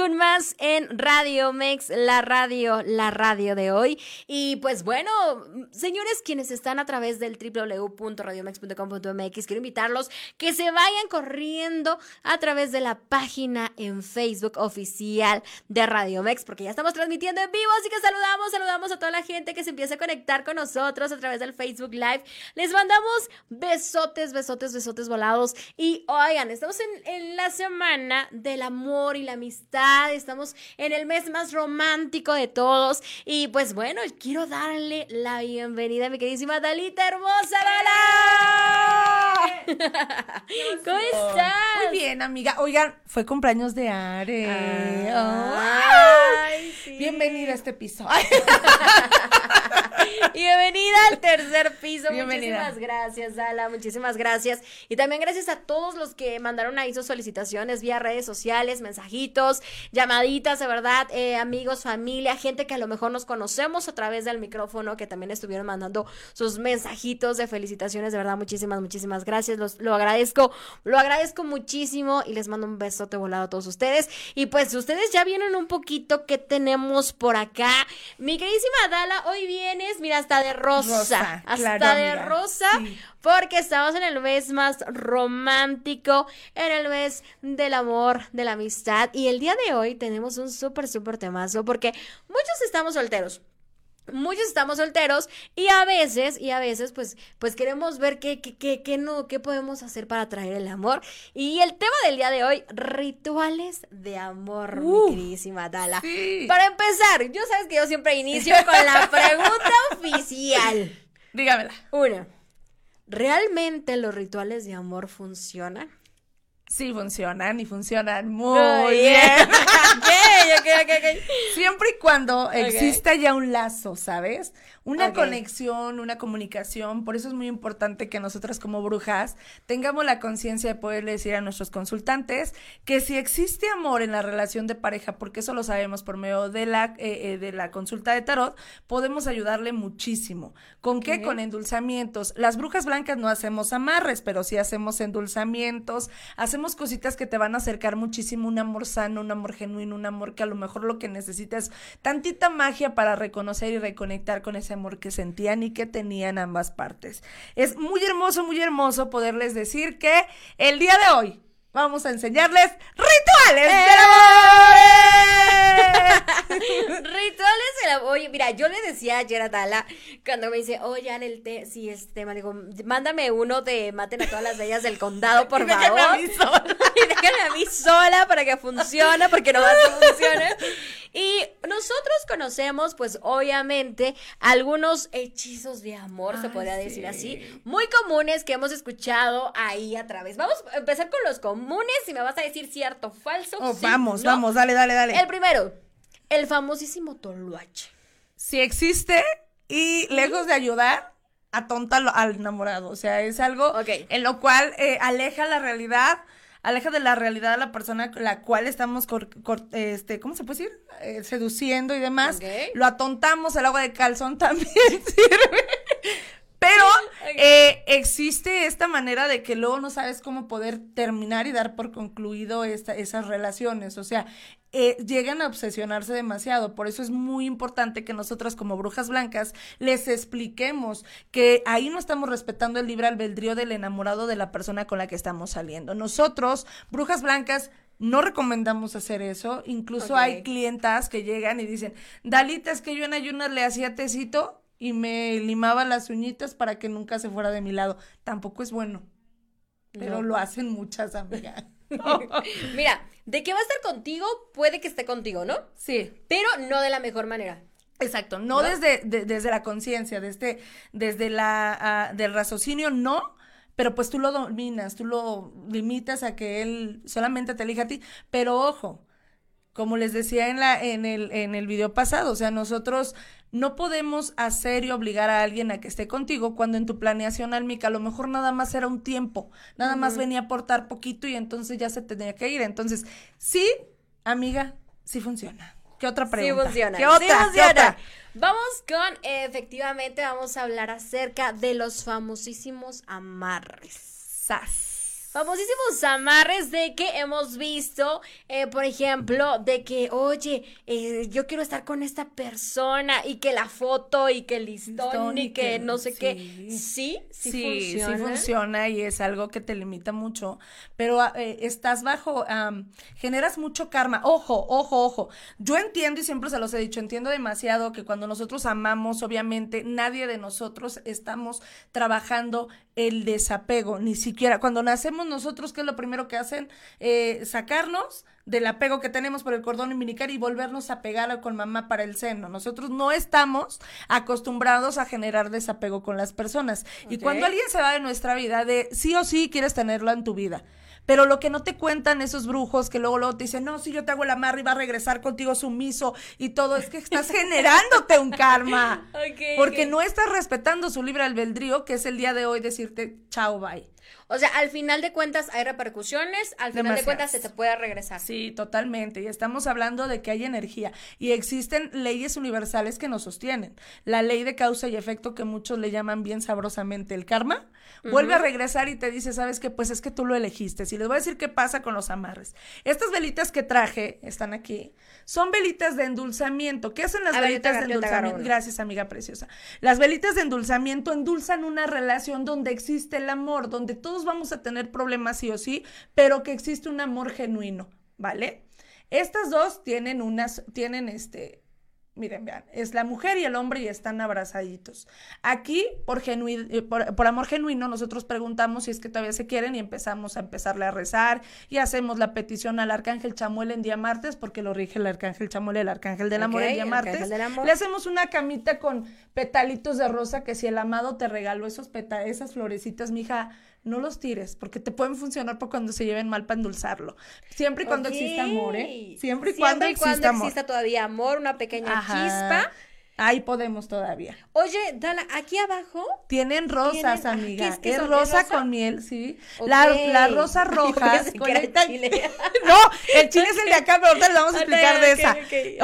Con más en Radio Mex, la radio, la radio de hoy. Y pues bueno, señores, quienes están a través del www.radiomex.com.mx, quiero invitarlos que se vayan corriendo a través de la página en Facebook oficial de Radio Mex, porque ya estamos transmitiendo en vivo, así que saludamos, saludamos a toda la gente que se empieza a conectar con nosotros a través del Facebook Live. Les mandamos besotes, besotes, besotes volados. Y oigan, estamos en, en la semana del amor y la amistad estamos en el mes más romántico de todos. Y pues bueno, quiero darle la bienvenida a mi queridísima Dalita hermosa, Dala. ¿Cómo estás? Muy bien, amiga. Oigan, fue cumpleaños de Are. Bienvenida a este piso. Bienvenida al tercer piso. Muchísimas gracias, Dala. Muchísimas gracias. Y también gracias a todos los que mandaron ahí sus solicitaciones vía redes sociales, mensajitos, llamaditas, de verdad, eh, amigos, familia, gente que a lo mejor nos conocemos a través del micrófono, que también estuvieron mandando sus mensajitos de felicitaciones. De verdad, muchísimas, muchísimas gracias. lo agradezco, lo agradezco muchísimo y les mando un besote volado a todos ustedes. Y pues ustedes ya vieron un poquito qué tenemos por acá. Mi queridísima Dala, hoy vienes, mira, hasta de rosa. hasta de rosa. Porque estamos en el mes más romántico, en el mes del amor, de la amistad. Y el día de hoy tenemos un súper, súper temazo porque muchos estamos solteros muchos estamos solteros y a veces, y a veces, pues, pues queremos ver qué, qué, qué, qué, no, qué podemos hacer para atraer el amor. Y el tema del día de hoy, rituales de amor, mi queridísima Dala. Para empezar, yo sabes que yo siempre inicio con la pregunta oficial. Dígamela. Una, ¿realmente los rituales de amor funcionan? Sí, funcionan y funcionan muy bien. Siempre y cuando exista ya un lazo, ¿sabes? Una conexión, una comunicación. Por eso es muy importante que nosotras como brujas tengamos la conciencia de poderle decir a nuestros consultantes que si existe amor en la relación de pareja, porque eso lo sabemos por medio de la, eh, eh, de la consulta de tarot, podemos ayudarle muchísimo. ¿Con qué? Con endulzamientos. Las brujas blancas no hacemos amarres, pero sí hacemos endulzamientos, hacemos cositas que te van a acercar muchísimo un amor sano, un amor genuino, un amor que a lo mejor lo que necesitas es tantita magia para reconocer y reconectar con ese amor que sentían y que tenían ambas partes. Es muy hermoso, muy hermoso poderles decir que el día de hoy vamos a enseñarles rituales del ¡Eh! amor. rituales del amor. Oye, mira, yo le decía ayer a Dala cuando me dice, oye, en el té, sí, este tema, digo, mándame uno de maten a todas las bellas del condado, por favor. A mí sola. y déjame a mí sola para que funcione, porque no va a funcionar. Y nosotros conocemos, pues obviamente, algunos hechizos de amor, se podría decir así, muy comunes que hemos escuchado ahí a través. Vamos a empezar con los comunes y me vas a decir cierto o falso. Oh, vamos, vamos, dale, dale, dale. El primero, el famosísimo toluache. Si existe y lejos de ayudar, atonta al enamorado. O sea, es algo en lo cual eh, aleja la realidad aleja de la realidad a la persona la cual estamos, este, ¿cómo se puede decir? Eh, seduciendo y demás. Lo atontamos, el agua de calzón también sirve. Eh, existe esta manera de que luego no sabes cómo poder terminar y dar por concluido esta, esas relaciones. O sea, eh, llegan a obsesionarse demasiado. Por eso es muy importante que nosotras como brujas blancas les expliquemos que ahí no estamos respetando el libre albedrío del enamorado de la persona con la que estamos saliendo. Nosotros, brujas blancas, no recomendamos hacer eso. Incluso hay clientas que llegan y dicen, Dalita, es que yo en ayunas le hacía tecito y me limaba las uñitas para que nunca se fuera de mi lado. Tampoco es bueno. Pero lo hacen muchas amigas. Mira, de que va a estar contigo, puede que esté contigo, ¿no? Sí. Pero no de la mejor manera. Exacto, no, Desde, desde la conciencia, desde, desde la, ah, del raciocinio, no, pero pues tú lo dominas, tú lo limitas a que él solamente te elija a ti, pero ojo, como les decía en, la, en, el, en el video pasado, o sea, nosotros no podemos hacer y obligar a alguien a que esté contigo cuando en tu planeación álmica a lo mejor nada más era un tiempo, nada más venía a aportar poquito y entonces ya se tenía que ir. Entonces, sí, amiga, sí funciona. ¿Qué otra pregunta? Sí funciona. ¿Qué otra? Vamos con, efectivamente, vamos a hablar acerca de los famosísimos amarres. Sas famosísimos amarres de que hemos visto, eh, por ejemplo, de que, oye, eh, yo quiero estar con esta persona y que la foto y que el listón, y que, no sé qué. Sí, sí, sí, funciona. sí funciona y es algo que te limita mucho, pero ah, eh, estás bajo, generas mucho karma. Ojo, ojo, ojo. Yo entiendo y siempre se los he dicho, entiendo demasiado que cuando nosotros amamos, obviamente, nadie de nosotros estamos trabajando el desapego, ni siquiera cuando nacemos nosotros, ¿qué es lo primero que hacen? Eh, sacarnos del apego que tenemos por el cordón umbilical y volvernos a pegar con mamá para el seno. Nosotros no estamos acostumbrados a generar desapego con las personas. Y cuando alguien se va de nuestra vida, de sí o sí quieres tenerlo en tu vida. Pero lo que no te cuentan esos brujos que luego, luego te dicen, no, si yo te hago el amarre y va a regresar contigo sumiso y todo, es que estás generándote un karma. porque no estás respetando su libre albedrío, que es el día de hoy decirte chao, bye. O sea, al final de cuentas hay repercusiones, al final de cuentas se te puede regresar. Sí, totalmente. Y estamos hablando de que hay energía y existen leyes universales que nos sostienen. La ley de causa y efecto que muchos le llaman bien sabrosamente el karma, vuelve a regresar y te dice, ¿sabes qué? Pues es que tú lo elegiste. Y les voy a decir qué pasa con los amarres. Estas velitas que traje, están aquí, son velitas de endulzamiento. ¿Qué hacen las velitas de endulzamiento? Gracias, amiga preciosa. Las velitas de endulzamiento endulzan una relación donde existe el amor, donde todos vamos a tener problemas sí o sí, pero que existe un amor genuino, ¿vale? Estas dos tienen unas, tienen este, Miren, vean, es la mujer y el hombre y están abrazaditos. Aquí, por, eh, por, amor genuino, nosotros preguntamos si es que todavía se quieren y empezamos a empezarle a rezar y hacemos la petición al arcángel Chamuel en día martes, porque lo rige el arcángel Chamuel, el arcángel del amor en día martes. Le hacemos una camita con petalitos de rosa que si el amado te regaló esos esas florecitas, mija, no los tires, porque te pueden funcionar para cuando se lleven mal para endulzarlo. Siempre y cuando exista amor, ¿eh? Siempre y cuando, exista, amor. exista todavía amor, una pequeña chispa. Ahí podemos todavía. Oye, Dala, aquí abajo. Tienen rosas, amiga. Es, rosa, con miel, sí. La, la, rosa roja. Con el... chile. no, el chile es el de acá, pero ahorita les vamos a explicar de esa.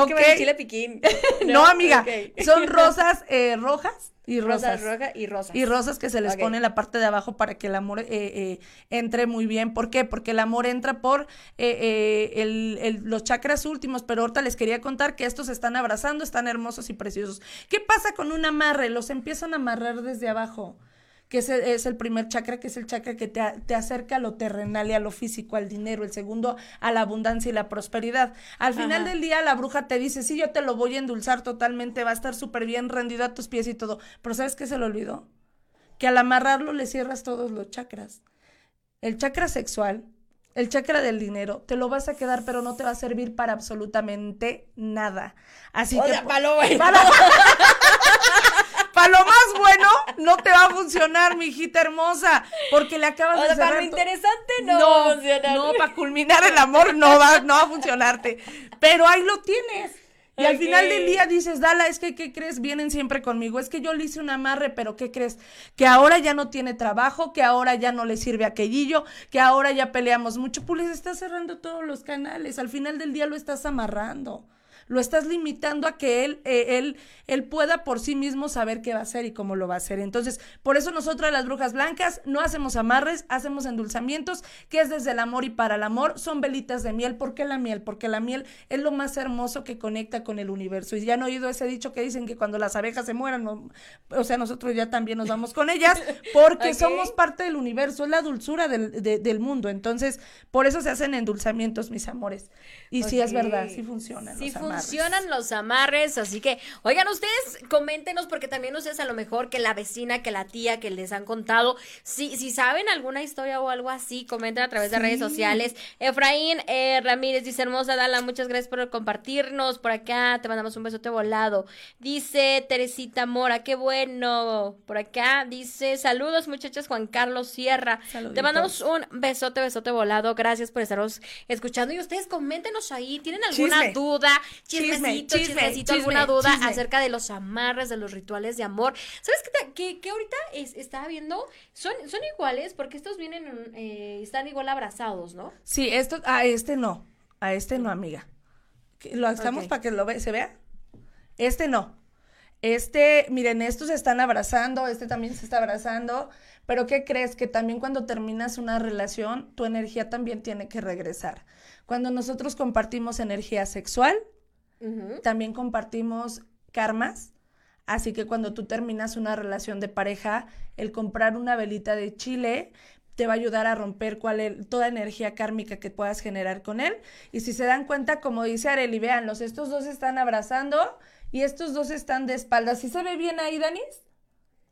Okay, chile piquín. No, amiga. Son rosas eh, rojas y rosas. roja y rosas. Y rosas que se les pone en la parte de abajo para que el amor eh, eh, entre muy bien. ¿Por qué? Porque el amor entra por eh, el, el, los chakras últimos, pero ahorita les quería contar que estos se están abrazando, están hermosos y preciosos. ¿Qué pasa con un amarre? Los empiezan a amarrar desde abajo que es el, es el primer chakra, que es el chakra que te, te, acerca a lo terrenal y a lo físico, al dinero, el segundo a la abundancia y la prosperidad. Al final del día la bruja te dice, sí, yo te lo voy a endulzar totalmente, va a estar súper bien rendido a tus pies y todo, pero ¿sabes qué se le olvidó? Que al amarrarlo le cierras todos los chakras. El chakra sexual, el chakra del dinero, te lo vas a quedar, pero no te va a servir para absolutamente nada. Así que. para lo más bueno no te va a funcionar, mi hijita hermosa, porque le acabas de cerrar para lo interesante no, no va a funcionar. No, para culminar el amor no va, no va a funcionarte. Pero ahí lo tienes. Y al final del día dices, Dala, es que, ¿qué crees? Vienen siempre conmigo. Es que yo le hice un amarre, pero ¿qué crees? Que ahora ya no tiene trabajo, que ahora ya no le sirve aquellillo, que ahora ya peleamos mucho. Pues les estás cerrando todos los canales. Al final del día lo estás amarrando lo estás limitando a que él, eh, él, él pueda por sí mismo saber qué va a hacer y cómo lo va a hacer. Entonces, por eso nosotras las brujas blancas no hacemos amarres, hacemos endulzamientos, que es desde el amor y para el amor, son velitas de miel. ¿Por qué la miel? Porque la miel es lo más hermoso que conecta con el universo. Y ya han oído ese dicho que dicen que cuando las abejas se mueran, o sea, nosotros ya también nos vamos con ellas, porque somos parte del universo, es la dulzura del, del, mundo. Entonces, por eso se hacen endulzamientos, mis amores. Y sí es verdad, sí funcionan. Sí funcionan los amarres. Así que, oigan, ustedes coméntenos, porque también ustedes a lo mejor que la vecina, que la tía, que les han contado, si, si saben alguna historia o algo así, comenten a través de redes sociales. Efraín eh, Ramírez dice, hermosa Dala, muchas gracias por compartirnos por acá. Te mandamos un besote volado. Dice Teresita Mora, qué bueno. Por acá dice, saludos muchachas, Juan Carlos Sierra. Te mandamos un besote, besote volado. Gracias por estarnos escuchando. Y ustedes coméntenos ahí, ¿tienen alguna duda? Chismecito, chismecito, alguna duda acerca de los amarres, de los rituales de amor. ¿Sabes qué, que, ahorita estaba viendo? Son, son iguales porque estos vienen, eh, están igual abrazados, ¿no? Sí, esto, a este no. A este no, amiga. ¿Lo estamos para que lo ve, se vea? Este no. Este, miren, estos se están abrazando, este también se está abrazando, pero ¿qué crees? Que también cuando terminas una relación, tu energía también tiene que regresar. Cuando nosotros compartimos energía sexual, también compartimos karmas. Así que cuando tú terminas una relación de pareja, el comprar una velita de chile te va a ayudar a romper toda energía kármica que puedas generar con él. Y si se dan cuenta, como dice Areli, los estos dos están abrazando y estos dos están de espaldas. ¿Sí se ve bien ahí, Danis?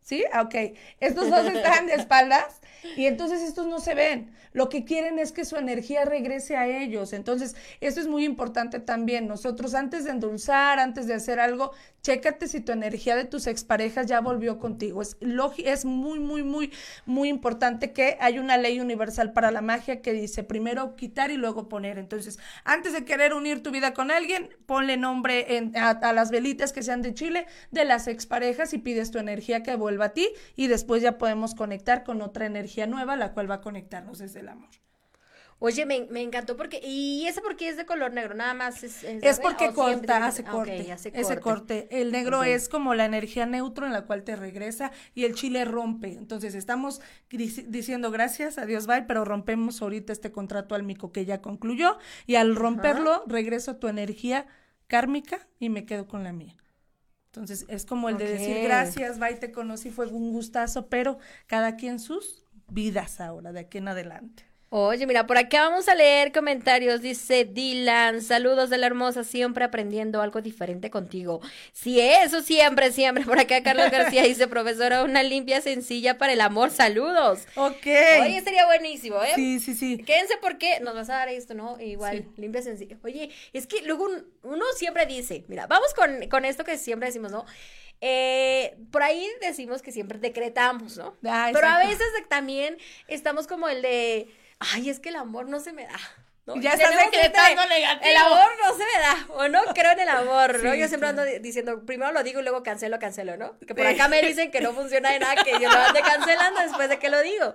¿Sí? Ah, ok. Estos dos están de espaldas y entonces estos no se ven. Lo que quieren es que su energía regrese a ellos. Entonces, esto es muy importante también. Nosotros antes de endulzar, antes de hacer algo, chécate si tu energía de tus exparejas ya volvió contigo. Es, es muy, muy, muy, muy importante que hay una ley universal para la magia que dice primero quitar y luego poner. Entonces, antes de querer unir tu vida con alguien, ponle nombre en, a, a las velitas que sean de Chile de las exparejas y pides tu energía que vuelva a ti y después ya podemos conectar con otra energía nueva, la cual va a conectarnos desde el amor. Oye, me, encantó porque, ¿y ese porque es de color negro? Nada más es... Es, porque corta, hace, corte, Ese corte. El negro es como la energía neutro en la cual te regresa y el chile rompe. Entonces estamos diciendo gracias a Dios, bye, pero rompemos ahorita este contrato álmico que ya concluyó y al romperlo regreso a tu energía kármica y me quedo con la mía. Entonces es como el de decir gracias, bye, te conocí, fue un gustazo, pero cada quien sus vidas ahora, de aquí en adelante. Oye, mira, por acá vamos a leer comentarios. Dice Dylan, saludos de la hermosa, siempre aprendiendo algo diferente contigo. Sí, eso siempre, siempre. Por acá Carlos García dice, profesora, una limpia sencilla para el amor, saludos. Ok. Oye, sería buenísimo, ¿eh? Sí, sí, sí. Quédense porque nos vas a dar esto, ¿no? Igual, limpia sencilla. Oye, es que luego uno siempre dice, mira, vamos con, con esto que siempre decimos, ¿no? Eh, por ahí decimos que siempre decretamos, ¿no? Ah, Pero a veces también estamos como el de ay, es que el amor no se me da. Ya estás decretando negativo. El amor no se me da, o no creo en el amor, ¿no? yo siempre ando diciendo, primero lo digo y luego cancelo, cancelo, ¿no? Que por acá me dicen que no funciona de nada, que yo lo ande cancelando después de que lo digo.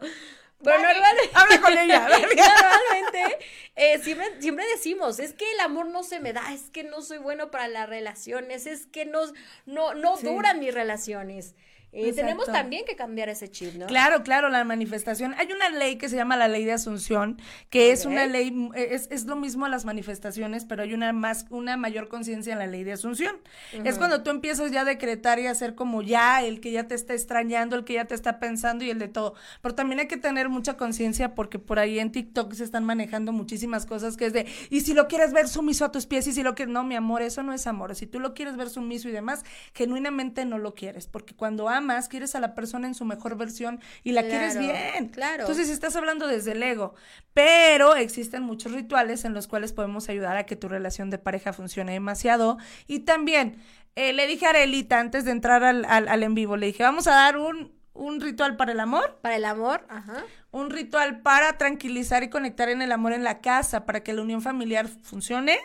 Pero normalmente. Habla con ella. normalmente, eh, siempre, siempre decimos, es que el amor no se me da, es que no soy bueno para las relaciones, es que no, no, no duran mis relaciones. Y tenemos también que cambiar ese chip, ¿no? Claro, claro, la manifestación. Hay una ley que se llama la ley de Asunción, que es una ley, es, es, lo mismo a las manifestaciones, pero hay una más, una mayor conciencia en la ley de Asunción. Es cuando tú empiezas ya a decretar y a ser como ya el que ya te está extrañando, el que ya te está pensando y el de todo. Pero también hay que tener mucha conciencia porque por ahí en TikTok se están manejando muchísimas cosas que es de, y si lo quieres ver sumiso a tus pies y si lo que no, mi amor, eso no es amor. Si tú lo quieres ver sumiso y demás, genuinamente no lo quieres, porque cuando más quieres a la persona en su mejor versión y la quieres bien. Claro. Entonces estás hablando desde el ego. Pero existen muchos rituales en los cuales podemos ayudar a que tu relación de pareja funcione demasiado. Y también eh, le dije a Arelita antes de entrar al, al, en vivo, le dije, vamos a dar un, un ritual para el amor. Para el amor, ajá. Un ritual para tranquilizar y conectar en el amor en la casa, para que la unión familiar funcione.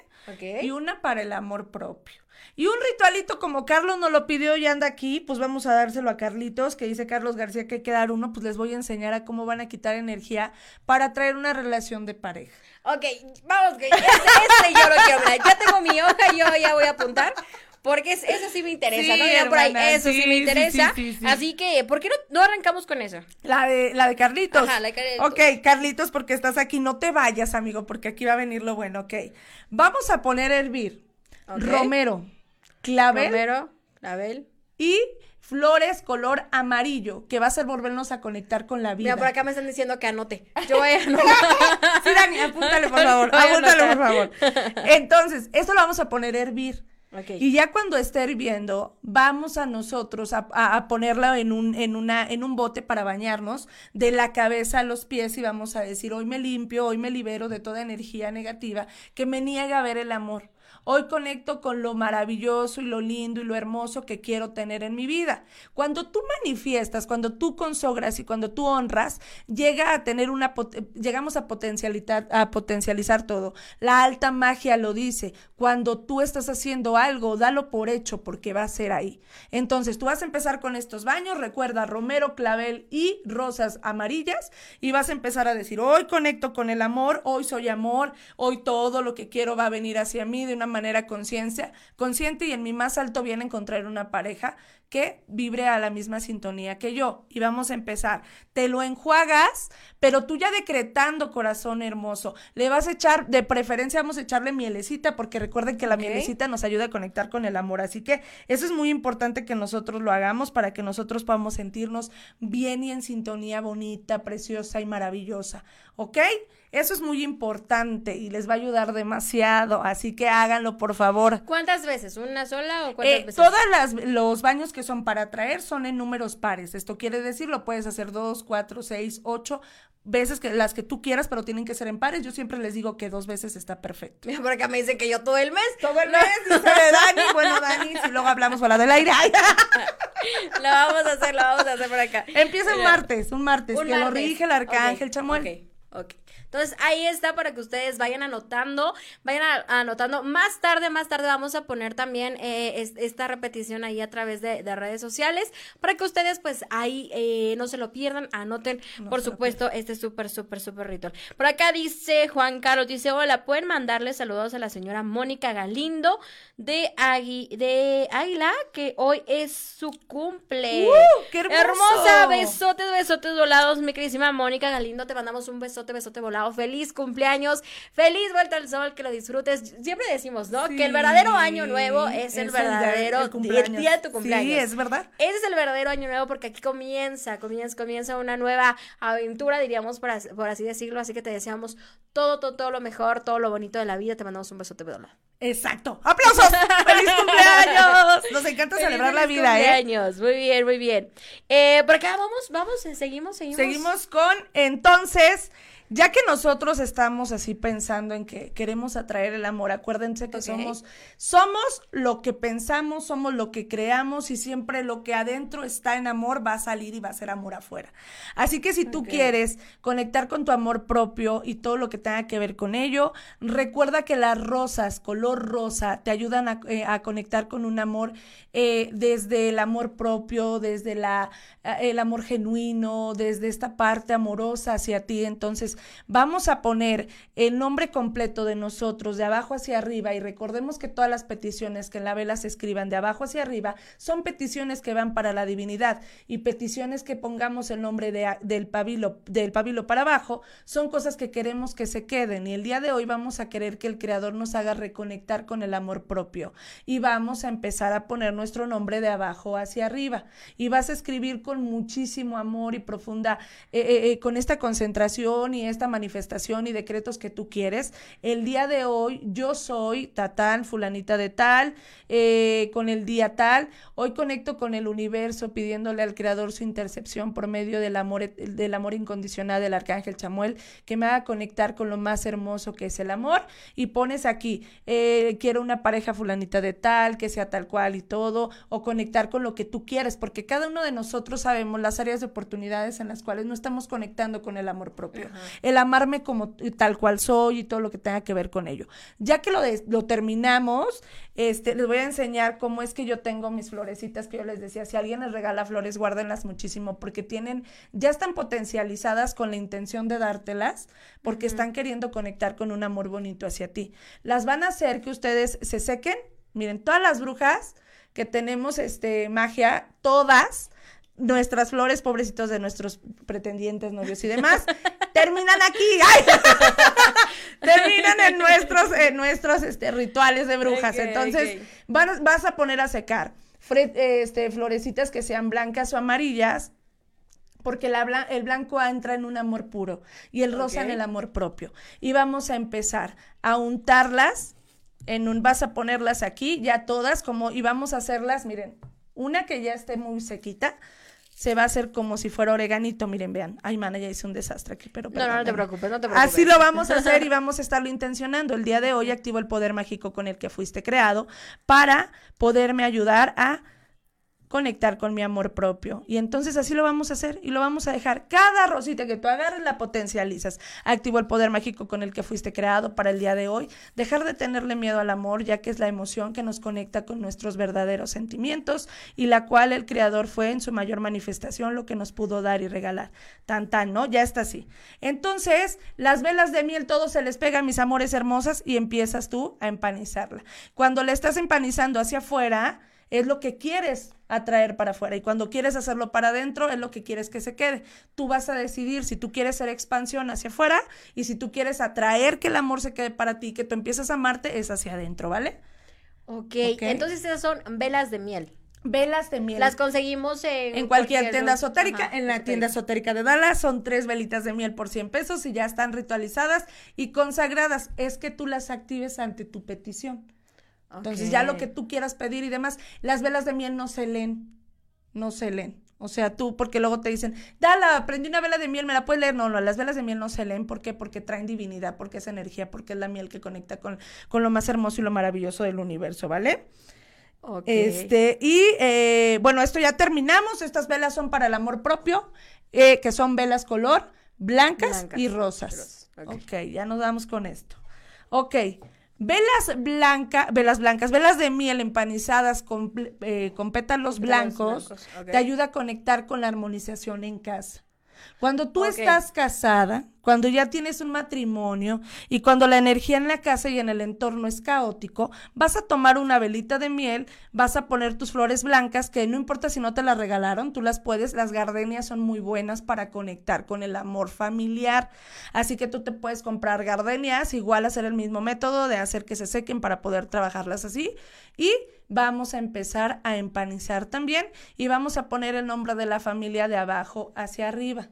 Y una para el amor propio. Y un ritualito como Carlos nos lo pidió y anda aquí, pues vamos a dárselo a Carlitos, que dice Carlos García que hay que dar uno, pues les voy a enseñar a cómo van a quitar energía para traer una relación de pareja. Ok, vamos, que ese, yo lo quiero hablar. Ya tengo mi hoja, yo ya voy a apuntar. Porque eso sí me interesa, ¿no? por ahí, eso sí, me interesa. Así que, ¿por qué no, no, arrancamos con eso? La de, la de Carlitos. Ajá, la de Carlitos. Ok, Carlitos, porque estás aquí, no te vayas, amigo, porque aquí va a venir lo bueno, ok. Vamos a poner a hervir romero, clavel. Romero, clavel. Y flores color amarillo, que va a ser volvernos a conectar con la vida. Mira, por acá me están diciendo que anote. Yo voy a anotar. Dani, apúntale por favor, apúntale por favor. Entonces, esto lo vamos a poner a hervir. Y ya cuando esté hirviendo, vamos a nosotros a, a, ponerla en un, en, una, en un bote para bañarnos de la cabeza a los pies y vamos a decir, hoy me limpio, hoy me libero de toda energía negativa que me niega a ver el amor. Hoy conecto con lo maravilloso y lo lindo y lo hermoso que quiero tener en mi vida. Cuando tú manifiestas, cuando tú consogras y cuando tú honras, llega a tener una llegamos a potencializar a potencializar todo. La alta magia lo dice, cuando tú estás haciendo algo, dalo por hecho porque va a ser ahí. Entonces, tú vas a empezar con estos baños, recuerda romero, clavel y rosas amarillas y vas a empezar a decir, "Hoy conecto con el amor, hoy soy amor, hoy todo lo que quiero va a venir hacia mí de una manera conciencia, consciente y en mi más alto bien encontrar una pareja que vibre a la misma sintonía que yo. Y vamos a empezar. Te lo enjuagas, pero tú ya decretando, corazón hermoso, le vas a echar, de preferencia vamos a echarle mielecita, porque recuerden que la mielecita nos ayuda a conectar con el amor. Así que eso es muy importante que nosotros lo hagamos para que nosotros podamos sentirnos bien y en sintonía bonita, preciosa y maravillosa. ¿Ok? Eso es muy importante y les va a ayudar demasiado, así que háganlo por favor. ¿Cuántas veces? ¿Una sola o cuántas eh, veces? Todos los baños que son para traer son en números pares. Esto quiere decir, lo puedes hacer dos, cuatro, seis, ocho veces que las que tú quieras, pero tienen que ser en pares. Yo siempre les digo que dos veces está perfecto. Por acá me dicen que yo todo el mes. Todo el mes, dice Dani. Bueno, Dani, si luego hablamos fuera del aire. lo vamos a hacer, lo vamos a hacer por acá. Empieza un martes, un martes, que lo rige el arcángel Chamuel. Ok, ok. Entonces ahí está para que ustedes vayan anotando, vayan anotando. Más tarde, más tarde vamos a poner también eh, esta repetición ahí a través de, redes sociales para que ustedes pues ahí eh, no se lo pierdan, anoten por supuesto este súper, súper, súper ritual. Por acá dice Juan Carlos, dice hola, pueden mandarle saludos a la señora Mónica Galindo de, Agui, de Águila, que hoy es su cumple. ¡Uh, ¡Qué hermoso! Hermosa, besotes, besotes volados, mi queridísima Mónica Galindo, te mandamos un besote, besote feliz cumpleaños, feliz vuelta al sol, que lo disfrutes. Siempre decimos, ¿no? que el verdadero año nuevo es, el verdadero día de tu cumpleaños. Sí, es verdad. Ese es el verdadero año nuevo porque aquí comienza, comienza, comienza una nueva aventura, diríamos, por, por así decirlo. Así que te deseamos todo, todo, todo lo mejor, todo lo bonito de la vida. Te mandamos un besote, Bedola. Exacto. ¡Aplausos! ¡Feliz cumpleaños! Nos encanta celebrar la vida, ¿eh? cumpleaños. Muy bien, muy bien. Eh, por acá vamos, vamos, seguimos, seguimos. Seguimos con, entonces, ya que nosotros estamos así pensando en que queremos atraer el amor, acuérdense que somos, somos lo que pensamos, somos lo que creamos y siempre lo que adentro está en amor va a salir y va a ser amor afuera. Así que si tú quieres conectar con tu amor propio y todo lo que tenga que ver con ello, recuerda que las rosas, color rosa, te ayudan a, eh, conectar con un amor eh, desde el amor propio, desde la, eh, el amor genuino, desde esta parte amorosa hacia ti. Entonces, vamos a poner el nombre completo de nosotros de abajo hacia arriba y recordemos que todas las peticiones que en la vela se escriban de abajo hacia arriba son peticiones que van para la divinidad y peticiones que pongamos el nombre de, del, pabilo, del pabilo para abajo son cosas que queremos que se queden y el día de hoy vamos a querer que el creador nos haga reconectar con el amor propio y vamos a empezar a poner nuestro nombre de abajo hacia arriba y vas a escribir con muchísimo amor y profunda eh, eh, eh, con esta concentración y esta manifestación y decretos que tú quieres. El día de hoy yo soy Tatán, fulanita de tal, eh, con el día tal. Hoy conecto con el universo pidiéndole al Creador su intercepción por medio del amor, del amor incondicional del Arcángel Chamuel, que me haga conectar con lo más hermoso que es el amor. Y pones aquí, eh, quiero una pareja fulanita de tal, que sea tal cual y todo, o conectar con lo que tú quieres, porque cada uno de nosotros sabemos las áreas de oportunidades en las cuales no estamos conectando con el amor propio el amarme como tal cual soy y todo lo que tenga que ver con ello. Ya que lo, lo terminamos, este, les voy a enseñar cómo es que yo tengo mis florecitas que yo les decía, si alguien les regala flores, guárdenlas muchísimo porque tienen, ya están potencializadas con la intención de dártelas, porque están queriendo conectar con un amor bonito hacia ti. Las van a hacer que ustedes se sequen. Miren, todas las brujas que tenemos este magia, todas nuestras flores, pobrecitos de nuestros pretendientes, novios y demás, terminan aquí. terminan en nuestros, en nuestros este, rituales de brujas. Entonces, vas a poner a secar este, florecitas que sean blancas o amarillas porque el blanco entra en un amor puro y el rosa en el amor propio. Y vamos a empezar a untarlas en un, vas a ponerlas aquí, ya todas, como, y vamos a hacerlas, miren, una que ya esté muy sequita, se va a hacer como si fuera oreganito, miren, vean, ay, mana, ya hice un desastre aquí, pero... No, no, no te preocupes, no te preocupes. Así lo vamos a hacer y vamos a estarlo intencionando. El día de hoy activo el poder mágico con el que fuiste creado para poderme ayudar a conectar con mi amor propio. Y entonces así lo vamos a hacer y lo vamos a dejar. Cada rosita que tú agarres la potencializas. Activo el poder mágico con el que fuiste creado para el día de hoy. Dejar de tenerle miedo al amor, ya que es la emoción que nos conecta con nuestros verdaderos sentimientos y la cual el creador fue en su mayor manifestación lo que nos pudo dar y regalar. Tan tan, ¿no? Ya está así. Entonces, las velas de miel todo se les pega, mis amores hermosas, y empiezas tú a empanizarla. Cuando le estás empanizando hacia afuera, es lo que quieres atraer para afuera y cuando quieres hacerlo para adentro es lo que quieres que se quede. Tú vas a decidir si tú quieres hacer expansión hacia afuera y si tú quieres atraer que el amor se quede para ti, que tú empieces a amarte, es hacia adentro, ¿vale? Ok, entonces esas son velas de miel. Velas de miel. Las conseguimos en, en cualquier, tienda esotérica. en la tienda esotérica de Dallas son tres velitas de miel por 100 pesos y ya están ritualizadas y consagradas. Es que tú las actives ante tu petición. Entonces ya lo que tú quieras pedir y demás, las velas de miel no se leen, no se leen. O sea, tú, porque luego te dicen, dala, prendí una vela de miel, ¿me la puedes leer? No, no, las velas de miel no se leen. ¿Por qué? Porque traen divinidad, porque es energía, porque es la miel que conecta con, con lo más hermoso y lo maravilloso del universo, ¿vale? Este, y eh, bueno, esto ya terminamos. Estas velas son para el amor propio, eh, que son velas color blancas, y rosas. ok, ya nos damos con esto. Ok, Velas blancas, velas blancas, velas de miel empanizadas con, eh, con pétalos blancos, te ayuda a conectar con la armonización en casa. Cuando tú estás casada, cuando ya tienes un matrimonio y cuando la energía en la casa y en el entorno es caótico, vas a tomar una velita de miel, vas a poner tus flores blancas, que no importa si no te las regalaron, tú las puedes, las gardenias son muy buenas para conectar con el amor familiar, así que tú te puedes comprar gardenias, igual hacer el mismo método de hacer que se sequen para poder trabajarlas así y vamos a empezar a empanizar también y vamos a poner el nombre de la familia de abajo hacia arriba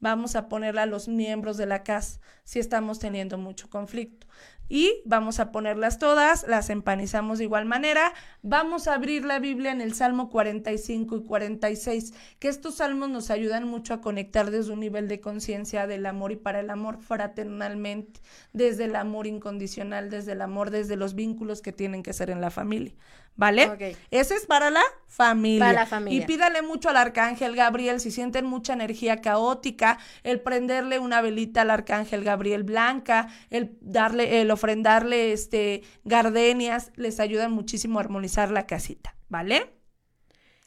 vamos a ponerla a los miembros de la casa si estamos teniendo mucho conflicto. Y vamos a ponerlas todas, las empanizamos de igual manera. Vamos a abrir la Biblia en el Salmo 45 y 46, que estos salmos nos ayudan mucho a conectar desde un nivel de conciencia del amor y para el amor fraternalmente, desde el amor incondicional, desde el amor, desde los vínculos que tienen que ser en la familia. ¿Vale? Ese es para la familia. Para la familia. Y pídale mucho al arcángel Gabriel, si sienten mucha energía caótica, el prenderle una velita al arcángel Gabriel blanca, el darle, el ofrendarle este gardenias, les ayuda muchísimo a armonizar la casita, ¿vale?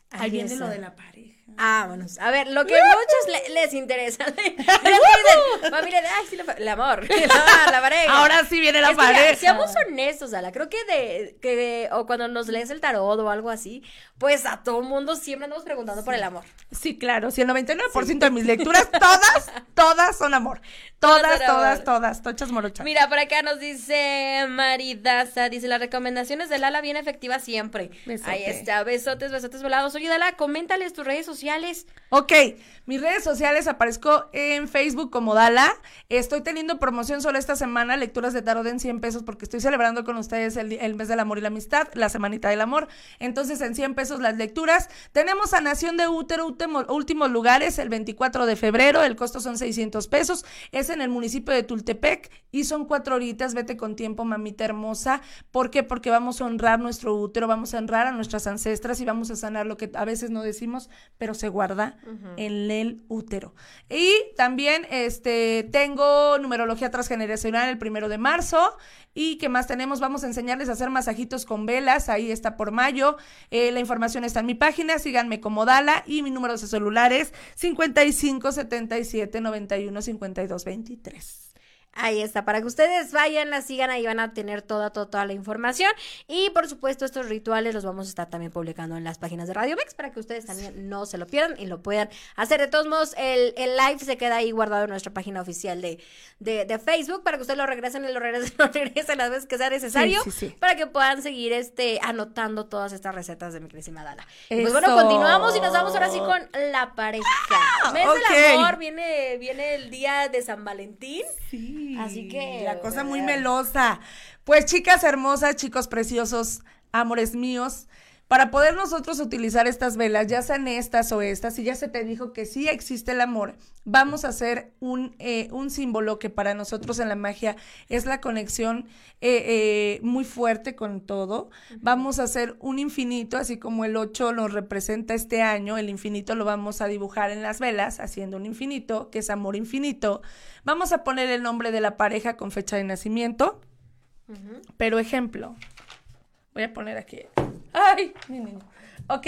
Ahí, viene lo de la pareja. Ah, bueno. A ver, lo que a muchos les interesa. familia de, ay, sí, el amor, la, pareja. Ahora sí viene la pareja. seamos honestos, Ala. Creo que de, que, o cuando nos lees el tarot o algo así, pues a todo mundo siempre andamos preguntando por el amor. Sí, claro. Si el 99% de mis lecturas, todas, todas son amor. Todas, todas, todas, tochas morochas. Mira, por acá nos dice Maridaza, dice, las recomendaciones de Lala bien efectivas siempre. Ahí está, besotes, besotes volados. Oye, Dala, coméntales tus redes sociales. Ok, mis redes sociales aparezco en Facebook como Dala. Estoy teniendo promoción solo esta semana, lecturas de tarot en 100 pesos, porque estoy celebrando con ustedes el, mes del amor y la amistad, la semanita del amor. Entonces, en 100 pesos las lecturas. Tenemos a de Útero, último, últimos lugares, el 24 de febrero, el costo son 600 pesos. Es en el municipio de Tultepec y son cuatro horitas, vete con tiempo, mamita hermosa. ¿Por qué? Porque vamos a honrar nuestro útero, vamos a honrar a nuestras ancestras y vamos a sanar lo que a veces no decimos, pero se guarda en el útero. Y también este, tengo numerología transgeneracional el primero de marzo. ¿Y qué más tenemos? Vamos a enseñarles a hacer masajitos con velas, ahí está por mayo. Eh, la información está en mi página, síganme como Dala y mi número de celular es 55 77 91 52 23. Ahí está, para que ustedes vayan, la sigan, ahí van a tener toda, toda, toda la información. Y por supuesto, estos rituales los vamos a estar también publicando en las páginas de Radio Mex para que ustedes también no se lo pierdan y lo puedan hacer. De todos modos, el, el live se queda ahí guardado en nuestra página oficial de, de, Facebook para que ustedes lo regresen y lo regresen, lo regresen las veces que sea necesario para que puedan seguir este anotando todas estas recetas de mi querísima Dala. pues bueno, continuamos y nos vamos ahora sí con la pareja. ¡Ah! Mes del amor, viene, viene el día de San Valentín. Sí. Así que. La cosa muy melosa. Pues, chicas hermosas, chicos preciosos, amores míos. Para poder nosotros utilizar estas velas, ya sean estas o estas, y ya se te dijo que sí existe el amor, vamos a hacer un, eh, un símbolo que para nosotros en la magia es la conexión eh, eh, muy fuerte con todo. Vamos a hacer un infinito, así como el 8 nos representa este año, el infinito lo vamos a dibujar en las velas, haciendo un infinito, que es amor infinito. Vamos a poner el nombre de la pareja con fecha de nacimiento. Pero ejemplo, voy a poner aquí Ay, mi niño. Ok,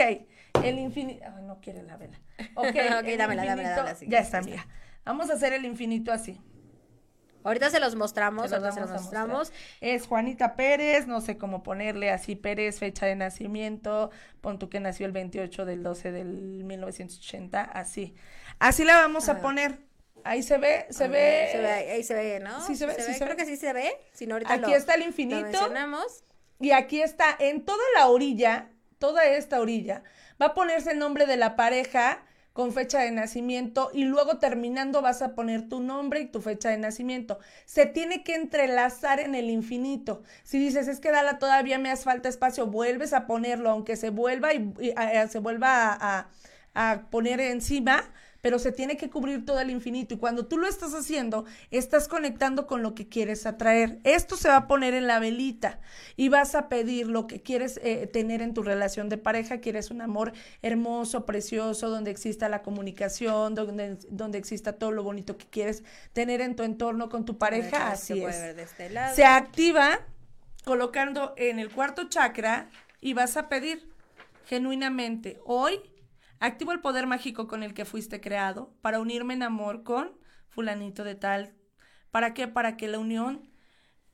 el infinito. Ay, no quiere la vela. Ok, okay dámela, dámela, dámela. ya está, mira. Vamos a hacer el infinito así. Ahorita se los mostramos, se los, mostramos. Es Juanita Pérez, no sé cómo ponerle así Pérez, fecha de nacimiento, pon tú que nació el 28 del 12 del 1980, así. Así la vamos a, poner. Ahí se ve, se ve. Se ve, ahí se ve, ¿no? Sí se ve, sí Creo que sí se ve. Si no, ahorita Aquí está el infinito. Y aquí está, en toda la orilla, toda esta orilla, va a ponerse el nombre de la pareja con fecha de nacimiento y luego terminando vas a poner tu nombre y tu fecha de nacimiento. Se tiene que entrelazar en el infinito. Si dices, es que Dala, todavía me hace falta espacio, vuelves a ponerlo, aunque se vuelva y, se vuelva a, a poner encima, pero se tiene que cubrir todo el infinito y cuando tú lo estás haciendo, estás conectando con lo que quieres atraer. Esto se va a poner en la velita y vas a pedir lo que quieres eh, tener en tu relación de pareja, quieres un amor hermoso, precioso, donde exista la comunicación, donde, donde exista todo lo bonito que quieres tener en tu entorno con tu pareja, así es. Este se activa colocando en el cuarto chakra y vas a pedir genuinamente hoy Activo el poder mágico con el que fuiste creado para unirme en amor con fulanito de tal. ¿Para qué? Para que la unión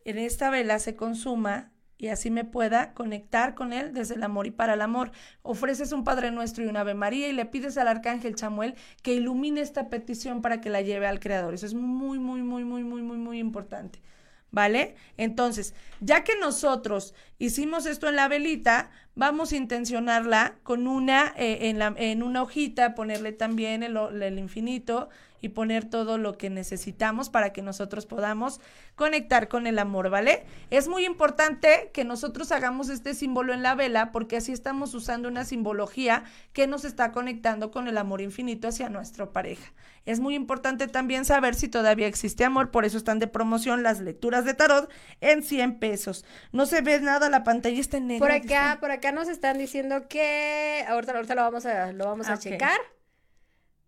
en esta vela se consuma y así me pueda conectar con él desde el amor y para el amor. Ofreces un Padre Nuestro y un Ave María y le pides al Arcángel Chamuel que ilumine esta petición para que la lleve al Creador. Eso es muy, muy, muy, muy, muy, muy, muy importante. ¿Vale? Entonces, ya que nosotros hicimos esto en la velita, vamos a intencionarla con una, eh, en, la, en una hojita, ponerle también el, el infinito, y poner todo lo que necesitamos para que nosotros podamos conectar con el amor, ¿vale? Es muy importante que nosotros hagamos este símbolo en la vela porque así estamos usando una simbología que nos está conectando con el amor infinito hacia nuestra pareja. Es muy importante también saber si todavía existe amor, por eso están de promoción las lecturas de tarot en 100 pesos. No se ve nada, la pantalla está en negro. Por acá, por acá nos están diciendo que ahorita, ahorita lo vamos a, lo vamos a checar.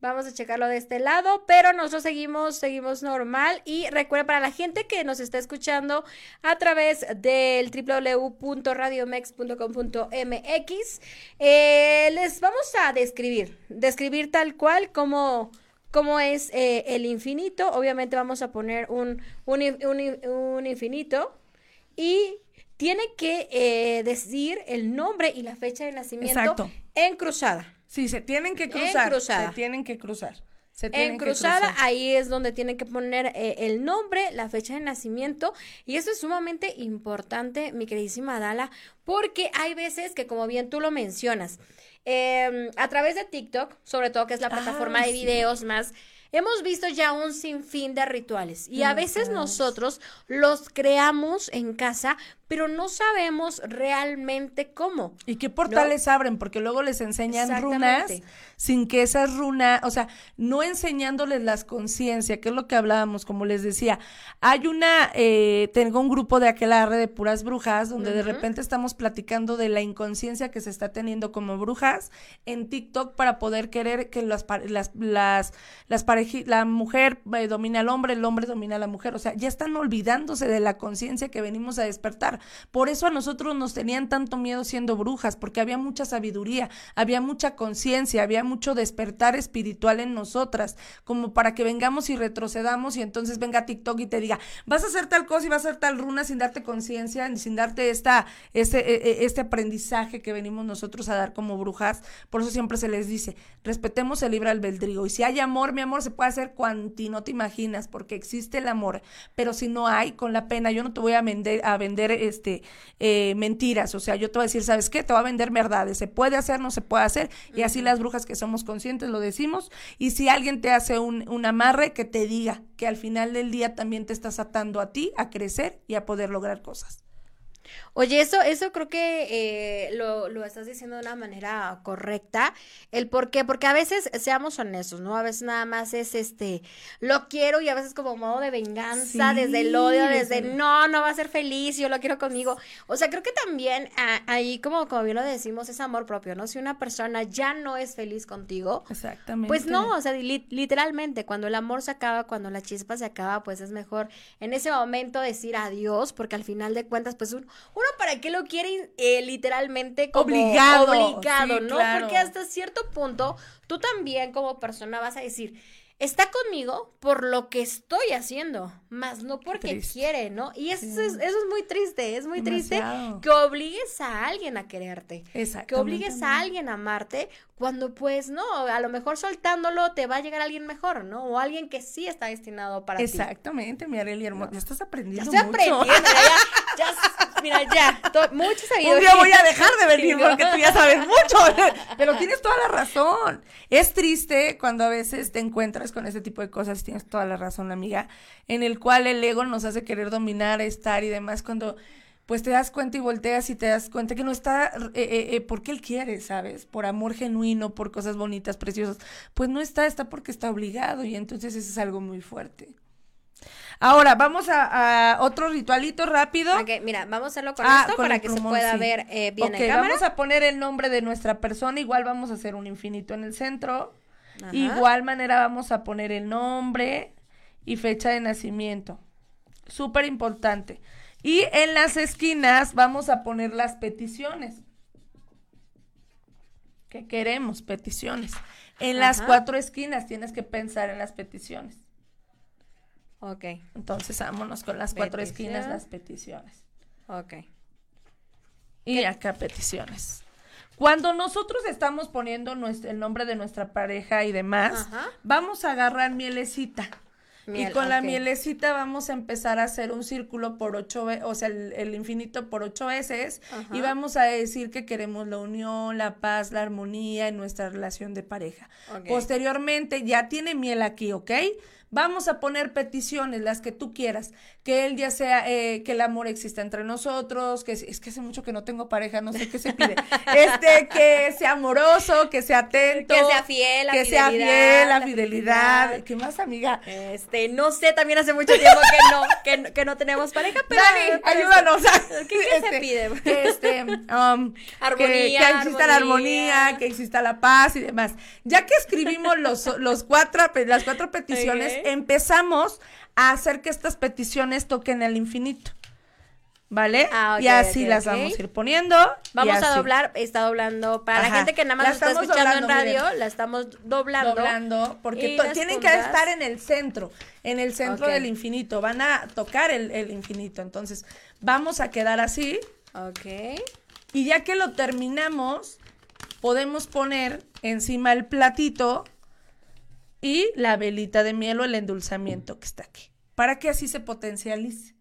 Vamos a checarlo de este lado, pero nosotros seguimos, seguimos normal. Y recuerda, para la gente que nos está escuchando a través del www.radiomex.com.mx, eh, les vamos a describir, describir tal cual como, como es eh, el infinito. Obviamente vamos a poner un, un, infinito y tiene que eh, decir el nombre y la fecha de nacimiento en cruzada. Sí, se tienen que cruzar. Se tienen que cruzar. Se en cruzada, ahí es donde tienen que poner eh, el nombre, la fecha de nacimiento. Y eso es sumamente importante, mi queridísima Dala, porque hay veces que, como bien tú lo mencionas, em, a través de TikTok, sobre todo que es la plataforma de videos más hemos visto ya un sinfín de rituales y a veces nosotros los creamos en casa, pero no sabemos realmente cómo. ¿Y qué portales abren? Porque luego les enseñan runas sin que esas runas, o sea, no enseñándoles las conciencias, que es lo que hablábamos, como les decía. Hay una, eh, tengo un grupo de aquelarre de puras brujas, donde de repente estamos platicando de la inconsciencia que se está teniendo como brujas en TikTok para poder querer que las, las, las, las parejas, la mujer eh, domina al hombre, el hombre domina a la mujer. O sea, ya están olvidándose de la conciencia que venimos a despertar Por eso a nosotros nos tenían tanto miedo siendo brujas, porque había mucha sabiduría, había mucha conciencia, había mucho despertar espiritual en nosotras, como para que vengamos y retrocedamos y entonces venga TikTok y te diga, vas a hacer tal cosa y vas a hacer tal runa sin darte conciencia, sin darte esta, este, e, e, este aprendizaje que venimos nosotros a dar como brujas. Por eso siempre se les dice, respetemos el libre albedrío. Y si hay amor, mi amor, se puede hacer cuanti no te imaginas, porque existe el amor. Pero si no hay, con la pena, yo no te voy a vender, a vender este, eh, mentiras. O sea, yo te voy a decir, ¿sabes qué? Te voy a vender verdades. Se puede hacer, no se puede hacer. Y así las brujas que somos conscientes lo decimos. Y si alguien te hace un, un amarre, que te diga que al final del día también te estás atando a ti a crecer y a poder lograr cosas. Oye, eso, eso creo que eh, lo, lo, estás diciendo de una manera correcta. El por qué, porque a veces, seamos honestos, ¿no? A veces nada más es este, lo quiero y a veces como modo de venganza, desde el odio, desde no, no va a ser feliz, yo lo quiero conmigo. O sea, creo que también ahí, como, como bien lo decimos, es amor propio, ¿no? Si una persona ya no es feliz contigo, Exactamente. pues no, o sea, literalmente, cuando el amor se acaba, cuando la chispa se acaba, pues es mejor en ese momento decir adiós, porque al final de cuentas, pues un uno para qué lo quiere eh, literalmente como obligado, obligado ¿no? Porque hasta cierto punto tú también como persona vas a decir, está conmigo por lo que estoy haciendo, más no porque quiere, ¿no? Y eso, es, eso es muy triste, es muy triste que obligues a alguien a quererte, que obligues a alguien a amarte, cuando pues no, a lo mejor soltándolo te va a llegar alguien mejor, ¿no? O alguien que sí está destinado para ti. Exactamente, mi Arely hermosa, ya estás aprendiendo ya estoy aprendiendo, ya, ya, mira, ya, mucho sabido. Un día voy a dejar de venir porque tú ya sabes mucho, pero tienes toda la razón. Es triste cuando a veces te encuentras con ese tipo de cosas, tienes toda la razón, amiga, en el cual el ego nos hace querer dominar, estar y demás, cuando pues te das cuenta y volteas y te das cuenta que no está eh, eh, eh, porque él quiere, ¿sabes? Por amor genuino, por cosas bonitas, preciosas. Pues no está, está porque está obligado y entonces eso es algo muy fuerte. Ahora, vamos a, otro ritualito rápido. Ok, mira, vamos a hacerlo con ah, esto para que se pueda ver bien en cámara. vamos a poner el nombre de nuestra persona. Igual vamos a hacer un infinito en el centro. Igual manera vamos a poner el nombre y fecha de nacimiento. Súper importante. Y en las esquinas vamos a poner las peticiones. ¿Qué queremos? Peticiones. En las cuatro esquinas tienes que pensar en las peticiones. Ok. Entonces vámonos con las cuatro esquinas, las peticiones. Ok. Y acá peticiones. Cuando nosotros estamos poniendo el nombre de nuestra pareja y demás, vamos a agarrar mielecita. Y con la mielecita vamos a empezar a hacer un círculo por ocho veces, o sea, el, infinito por ocho veces, y vamos a decir que queremos la unión, la paz, la armonía en nuestra relación de pareja. Posteriormente, ya tiene miel aquí, ¿ok? Vamos a poner peticiones, las que tú quieras, que él ya sea, eh, que el amor exista entre nosotros, que es, que hace mucho que no tengo pareja, no sé qué se pide, este, que sea amoroso, que sea atento, que sea fiel, la que sea fiel, la, fidelidad. ¿Qué más, amiga? Este, no sé, también hace mucho tiempo que no, que, no tenemos pareja, pero. Dani, ayúdanos. ¿Qué, se este, pide? Que este, um, armonía, que, exista la armonía, que exista la paz y demás. Ya que escribimos los, los cuatro, las cuatro peticiones, empezamos a hacer que estas peticiones toquen el infinito. ¿Vale? Ah, y así las vamos a ir poniendo. Vamos a doblar, está doblando. Para la gente que nada más la está escuchando en radio, la estamos doblando. Doblando, porque tienen que estar en el centro, en el centro del infinito. Van a tocar el, el, infinito. Entonces, vamos a quedar así. Ok. Y ya que lo terminamos, podemos poner encima el platito y la velita de miel o el endulzamiento que está aquí, para que así se potencialice.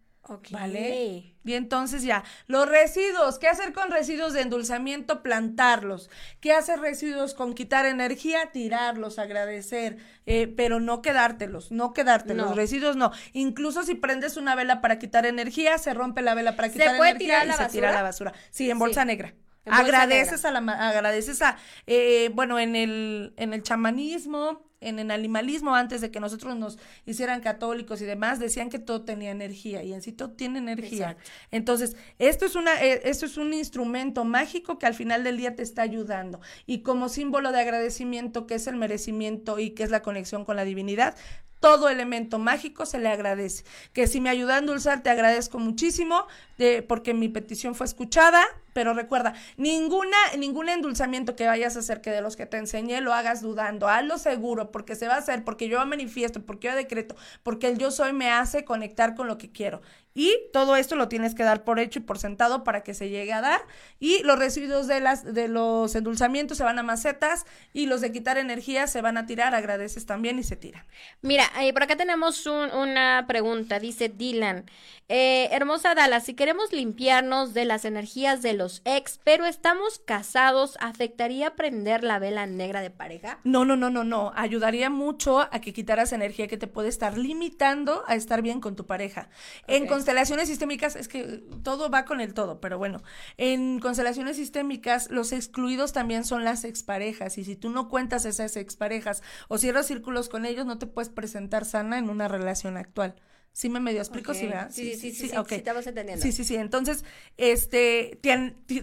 ¿Vale? Y entonces ya, los residuos, ¿qué hacer con residuos de endulzamiento? Plantarlos. ¿Qué hacer residuos con quitar energía? Tirarlos, agradecer, eh, pero no quedártelos, no quedártelos, los residuos no. Incluso si prendes una vela para quitar energía, se rompe la vela para quitar energía y se tira la basura. Sí, en bolsa negra. agradeces a la, agradeces a, eh, bueno, en el, en el chamanismo, en el animalismo, antes de que nosotros nos hicieran católicos y demás, decían que todo tenía energía y en sí todo tiene energía. Entonces, esto es, una, eh, esto es un instrumento mágico que al final del día te está ayudando. Y como símbolo de agradecimiento, que es el merecimiento y que es la conexión con la divinidad, todo elemento mágico se le agradece. Que si me ayuda a endulzar, te agradezco muchísimo, de, porque mi petición fue escuchada, pero recuerda, ninguna, ningún endulzamiento que vayas a hacer que de los que te enseñé lo hagas dudando, hazlo seguro, porque se va a hacer, porque yo manifiesto, porque yo decreto, porque el yo soy me hace conectar con lo que quiero. Y todo esto lo tienes que dar por hecho y por sentado para que se llegue a dar. Y los residuos de, las, de los endulzamientos se van a macetas y los de quitar energía se van a tirar. Agradeces también y se tiran. Mira, eh, por acá tenemos una pregunta. Dice Dylan. Eh, hermosa Dala, si queremos limpiarnos de las energías de los ex, pero estamos casados, ¿afectaría prender la vela negra de pareja? No, no, no, no, no. Ayudaría mucho a que quitaras energía que te puede estar limitando a estar bien con tu pareja. En constelaciones sistémicas, es que todo va con el todo, pero bueno, en constelaciones sistémicas, los excluidos también son las exparejas. Y si tú no cuentas esas exparejas o cierras círculos con ellos, no te puedes presentar sana en una relación actual. ¿Sí me medio explico? Sí, sí, sí, sí, sí, estamos entendiendo. Sí, sí, sí. Entonces, este,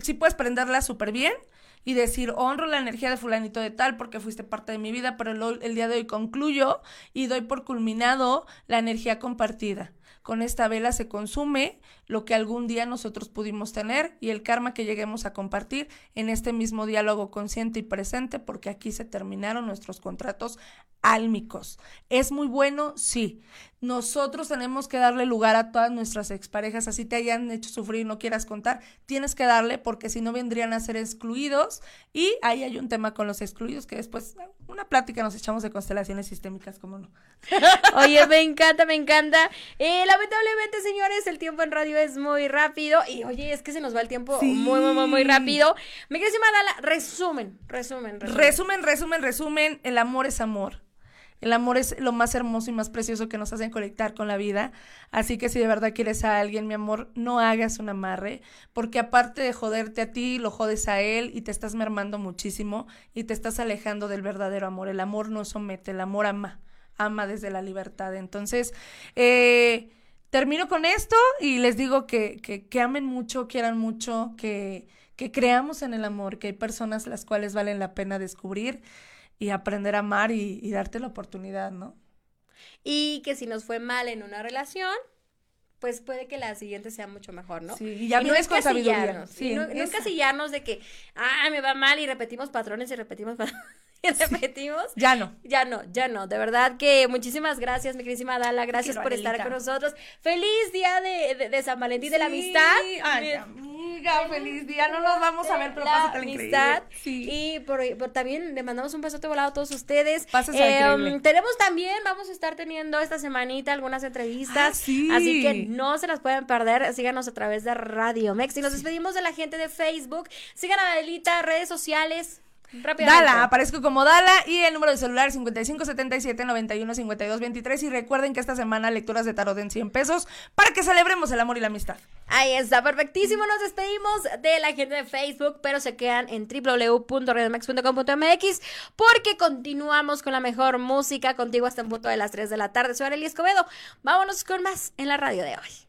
sí puedes prenderla súper bien y decir, honro la energía de fulanito de tal porque fuiste parte de mi vida, pero el, el día de hoy concluyo y doy por culminado la energía compartida. Con esta vela se consume lo que algún día nosotros pudimos tener y el karma que lleguemos a compartir en este mismo diálogo consciente y presente, porque aquí se terminaron nuestros contratos álmicos. ¿Es muy bueno? Sí. Nosotros tenemos que darle lugar a todas nuestras exparejas, así te hayan hecho sufrir no quieras contar, tienes que darle porque si no vendrían a ser excluidos y ahí hay un tema con los excluidos que después una plática nos echamos de constelaciones sistémicas, como no. Oye, me encanta, me encanta. Eh, lamentablemente, señores, el tiempo en radio es muy rápido y oye, es que se nos va el tiempo muy, muy, muy, rápido. Me quieres Dala, resumen, resumen, resumen. Resumen, resumen, resumen, el amor es amor. El amor es lo más hermoso y más precioso que nos hacen conectar con la vida. Así que si de verdad quieres a alguien, mi amor, no hagas un amarre, porque aparte de joderte a ti, lo jodes a él y te estás mermando muchísimo y te estás alejando del verdadero amor. El amor no somete, el amor ama, ama desde la libertad. Entonces, eh, termino con esto y les digo que, que, que amen mucho, quieran mucho, que, que creamos en el amor, que hay personas las cuales valen la pena descubrir y aprender a amar y, darte la oportunidad, ¿no? Y que si nos fue mal en una relación, pues puede que la siguiente sea mucho mejor, ¿no? Sí, y ya no es con sabiduría. Sí, no, no encasillarnos de que, ah, me va mal y repetimos patrones y repetimos patrones. repetimos. Ya no. Ya no, ya no. De verdad que muchísimas gracias, mi querísima Dala. Gracias por estar con nosotros. Feliz día de, de, San Valentín de la amistad. Ay, amiga, feliz día. No nos vamos a ver, pero la amistad. Sí. Y por, también le mandamos un besote volado a todos ustedes. eh, tenemos también, vamos a estar teniendo esta semanita algunas entrevistas. Ah, así que no se las pueden perder. Síganos a través de Radio Mex. Y nos despedimos de la gente de Facebook. Sigan a Adelita, redes sociales. Dala, aparezco como Dala y el número de celular 5577 91 52 23 y recuerden que esta semana lecturas de tarot en 100 pesos para que celebremos el amor y la amistad. Ahí está, perfectísimo, nos despedimos de la gente de Facebook, pero se quedan en www.radiomax.com.mx porque continuamos con la mejor música contigo hasta un punto de las 3 de la tarde. Soy Arely Escobedo, vámonos con más en la radio de hoy.